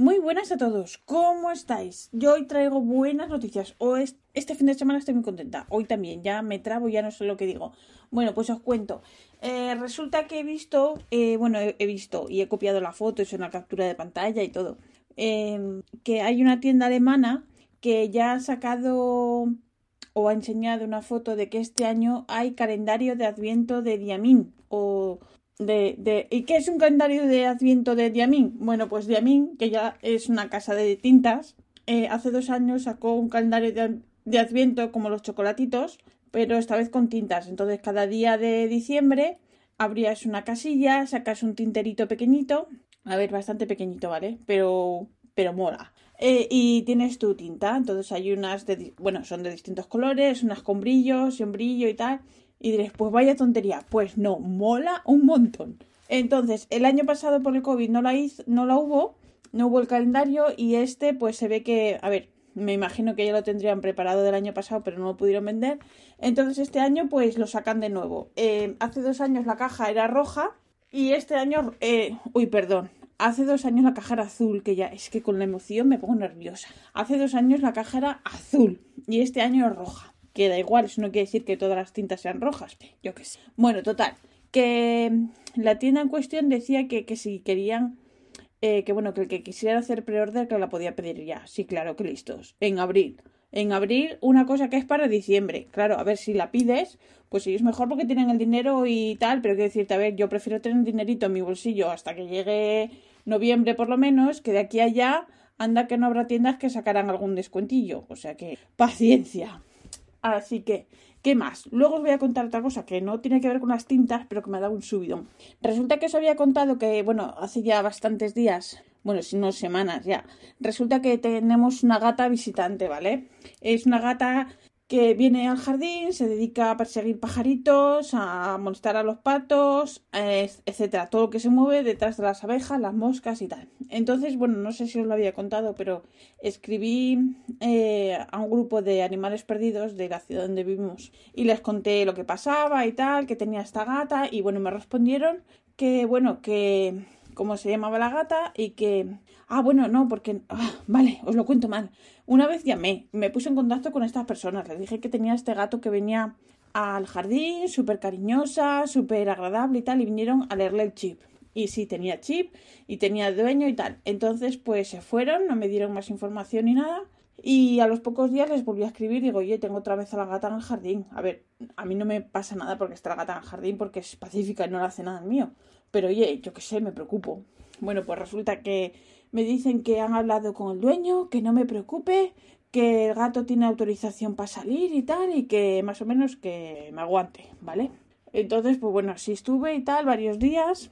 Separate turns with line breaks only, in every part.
Muy buenas a todos, ¿cómo estáis? Yo hoy traigo buenas noticias. O este fin de semana estoy muy contenta. Hoy también, ya me trabo, ya no sé lo que digo. Bueno, pues os cuento. Eh, resulta que he visto, eh, bueno, he, visto y he copiado la foto, es una captura de pantalla y todo. Em, que hay una tienda alemana que ya ha sacado o ha enseñado una foto de que este año hay calendario de adviento de Diamín o de, de, ¿Y qué es un calendario de adviento de Diamín? Bueno, pues Diamín, que ya es una casa de tintas, eh, hace dos años sacó un calendario de, adviento como los chocolatitos, pero esta vez con tintas. Entonces, cada día de diciembre abrías una casilla, sacas un tinterito pequeñito, a ver, bastante pequeñito, ¿vale? Pero, pero mola. Eh, y tienes tu tinta, entonces hay unas de, bueno, son de distintos colores, unas con brillos y un brillo y tal. Y diréis, pues vaya tontería. Pues no, mola un montón. Entonces, el año pasado por el COVID no la, hizo, no la hubo, no hubo el calendario y este pues se ve que, a ver, me imagino que ya lo tendrían preparado del año pasado, pero no lo pudieron vender. Entonces este año pues lo sacan de nuevo. Eh, hace dos años la caja era roja y este año, eh, uy, perdón, hace dos años la caja era azul, que ya es que con la emoción me pongo nerviosa. Hace dos años la caja era azul y este año es roja que da igual, eso no quiere decir que todas las tintas sean rojas, yo qué sé. Bueno, total, que la tienda en cuestión decía que, que si querían, eh, que bueno, que el que quisiera hacer preorder que la podía pedir ya. Sí, claro, que listos. En abril. En abril, una cosa que es para diciembre. Claro, a ver si la pides, pues sí, es mejor porque tienen el dinero y tal, pero quiero decirte, a ver, yo prefiero tener dinerito en mi bolsillo hasta que llegue noviembre por lo menos, que de aquí a allá anda que no habrá tiendas que sacarán algún descuentillo. O sea que, paciencia. Así que, ¿qué más? Luego os voy a contar otra cosa que no tiene que ver con las tintas, pero que me ha dado un subidón. Resulta que os había contado que, bueno, hace ya bastantes días, bueno, si no semanas ya, resulta que tenemos una gata visitante, ¿vale? Es una gata que viene al jardín, se dedica a perseguir pajaritos, a molestar a los patos, etcétera, todo lo que se mueve detrás de las abejas, las moscas y tal. Entonces, bueno, no sé si os lo había contado, pero escribí eh, a un grupo de animales perdidos de la ciudad donde vivimos y les conté lo que pasaba y tal, que tenía esta gata y bueno, me respondieron que bueno, que cómo se llamaba la gata y que... Ah, bueno, no, porque... Ah, vale, os lo cuento mal. Una vez llamé, me puse en contacto con estas personas, les dije que tenía este gato que venía al jardín, súper cariñosa, súper agradable y tal, y vinieron a leerle el chip. Y sí, tenía chip y tenía dueño y tal. Entonces, pues se fueron, no me dieron más información ni nada. Y a los pocos días les volví a escribir y digo, oye, tengo otra vez a la gata en el jardín. A ver, a mí no me pasa nada porque está la gata en el jardín porque es pacífica y no le hace nada al mío. Pero oye, yo qué sé, me preocupo. Bueno, pues resulta que me dicen que han hablado con el dueño, que no me preocupe, que el gato tiene autorización para salir y tal, y que más o menos que me aguante, ¿vale? Entonces, pues bueno, así estuve y tal, varios días.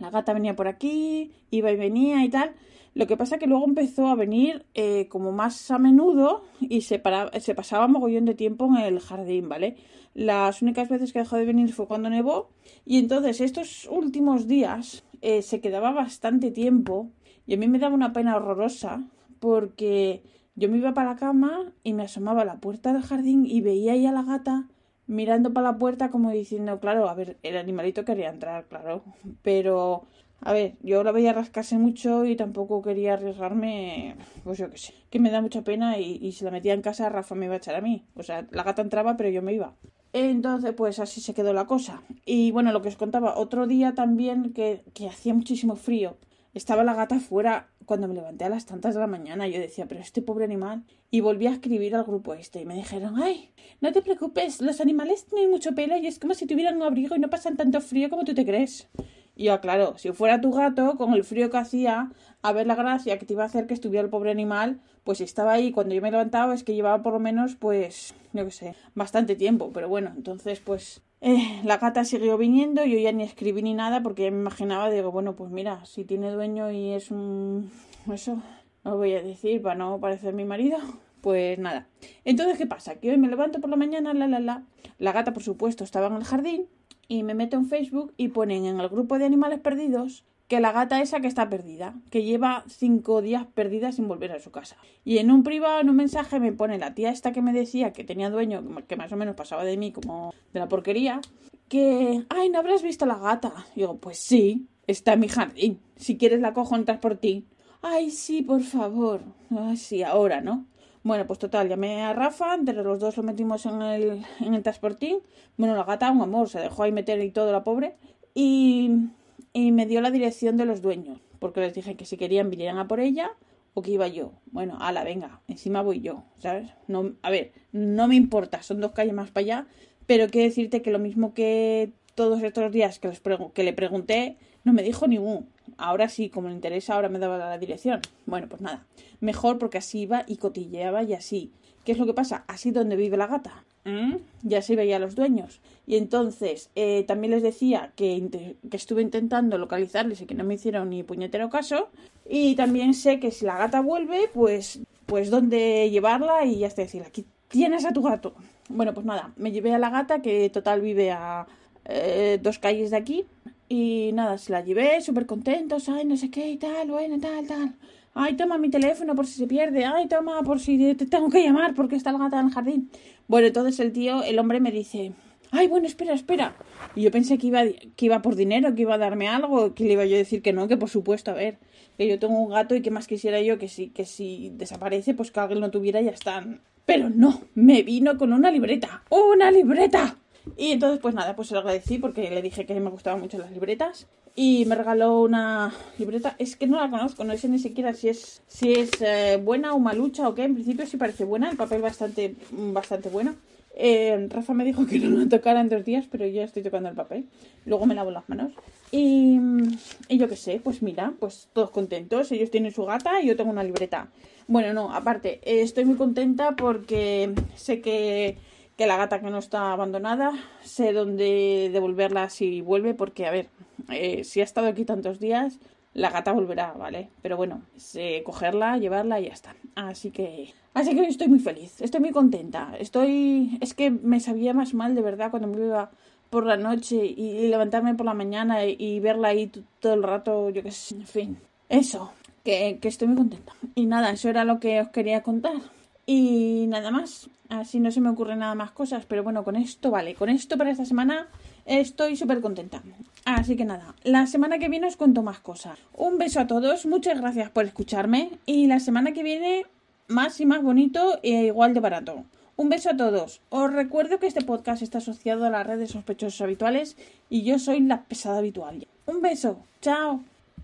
La gata venía por aquí, iba y venía y tal. Lo que pasa que luego empezó a venir eh, como más a menudo y se, se pasaba mogollón de tiempo en el jardín, ¿vale? Las únicas veces que dejó de venir fue cuando nevó y entonces estos últimos días eh, se quedaba bastante tiempo y a mí me daba una pena horrorosa porque yo me iba para la cama y me asomaba a la puerta del jardín y veía ahí a la gata mirando para la puerta como diciendo, claro, a ver, el animalito quería entrar, claro, pero a ver, yo la veía rascarse mucho y tampoco quería arriesgarme, pues yo qué sé, que me da mucha pena y, si la metía en casa Rafa me iba a echar a mí. O sea, la gata entraba pero yo me iba. Entonces, pues así se quedó la cosa. Y bueno, lo que os contaba, otro día también que, que hacía muchísimo frío. Estaba la gata fuera cuando me levanté a las tantas de la mañana. Yo decía, pero este pobre animal. Y volví a escribir al grupo este y me dijeron, ay, no te preocupes, los animales tienen mucho pelo y es como si tuvieran un abrigo y no pasan tanto frío como tú te crees. Y yo, claro, si fuera tu gato, con el frío que hacía, a ver la gracia que te iba a hacer que estuviera el pobre animal, pues estaba ahí cuando yo me levantaba es que llevaba por lo menos, pues, yo qué sé, bastante tiempo. Pero bueno, entonces, pues, eh, la gata siguió viniendo, yo ya ni escribí ni nada porque ya me imaginaba, digo, bueno, pues mira, si tiene dueño y es un... eso, no voy a decir para no parecer mi marido. Pues nada. Entonces, ¿qué pasa? Que hoy me levanto por la mañana, la, la, la. La gata, por supuesto, estaba en el jardín y me meto en Facebook y ponen en el grupo de animales perdidos que la gata esa que está perdida, que lleva cinco días perdida sin volver a su casa. Y en un privado, en un mensaje, me pone la tía esta que me decía que tenía dueño, que más o menos pasaba de mí como de la porquería, que, ay, ¿no habrás visto la gata? Y digo, pues sí, está en mi jardín. Si quieres la cojo, entras por ti. Ay, sí, por favor. Ay, sí, ahora, ¿no? Bueno, pues total, llamé a Rafa, entre los dos lo metimos en el, en el transportín. Bueno, la gata, un amor, se dejó ahí meter y todo la pobre. Y, me dio la dirección de los dueños, porque les dije que si querían vinieran a por ella o que iba yo. Bueno, ala, venga, encima voy yo, ¿sabes? No, a ver, no me importa, son dos calles más para allá, pero quiero decirte que lo mismo que todos estos días que, que le pregunté, no me dijo ningún. Ahora sí, como le interesa, ahora me daba la dirección. Bueno, pues nada, mejor porque así iba y cotilleaba y así. ¿Qué es lo que pasa? Así donde vive la gata. ¿Mm? Ya se veía a los dueños. Y entonces eh, también les decía que, que, estuve intentando localizarles y que no me hicieron ni puñetero caso. Y también sé que si la gata vuelve, pues, pues dónde llevarla y ya está decir, aquí tienes a tu gato. Bueno, pues nada, me llevé a la gata que total vive a eh, dos calles de aquí. Y nada, se la llevé súper contentos, ay, no sé qué y tal, bueno, tal, tal. Ay, toma mi teléfono por si se pierde, ay, toma por si te tengo que llamar porque está la gata en el jardín. Bueno, entonces el tío, el hombre me dice, ay, bueno, espera, espera. Y yo pensé que iba, que iba por dinero, que iba a darme algo, que le iba yo a decir que no, que por supuesto, a ver, que yo tengo un gato y que más quisiera yo que si, que si desaparece, pues que alguien lo tuviera y ya está. Pero no, me vino con una libreta, una libreta. Y entonces, pues nada, pues se lo agradecí porque le dije que me gustaban mucho las libretas. Y me regaló una libreta. Es que no la conozco, no sé ni siquiera si es, si es eh, buena o malucha o qué. En principio sí parece buena, el papel bastante, bastante bueno. Eh, Rafa me dijo que no lo tocara en dos días, pero yo estoy tocando el papel. Luego me lavo las manos. Y, y yo qué sé, pues mira, pues todos contentos. Ellos tienen su gata y yo tengo una libreta. Bueno, no, aparte, eh, estoy muy contenta porque sé que que la gata que no está abandonada, sé dónde devolverla si vuelve, porque, a ver, eh, si ha estado aquí tantos días, la gata volverá, ¿vale? Pero bueno, sé cogerla, llevarla y ya está. Así que, así que estoy muy feliz, estoy muy contenta. Estoy, es que me sabía más mal de verdad cuando me iba por la noche y, levantarme por la mañana y, verla ahí todo el rato, yo qué sé, en fin. Eso, que, que estoy muy contenta. Y nada, eso era lo que os quería contar. Y nada más. Así no se me ocurren nada más cosas. Pero bueno, con esto vale. Con esto para esta semana estoy súper contenta. Así que nada, la semana que viene os cuento más cosas. Un beso a todos. Muchas gracias por escucharme. Y la semana que viene más y más bonito e igual de barato. Un beso a todos. Os recuerdo que este podcast está asociado a la red de sospechosos habituales y yo soy la pesada habitual. Un beso. Chao.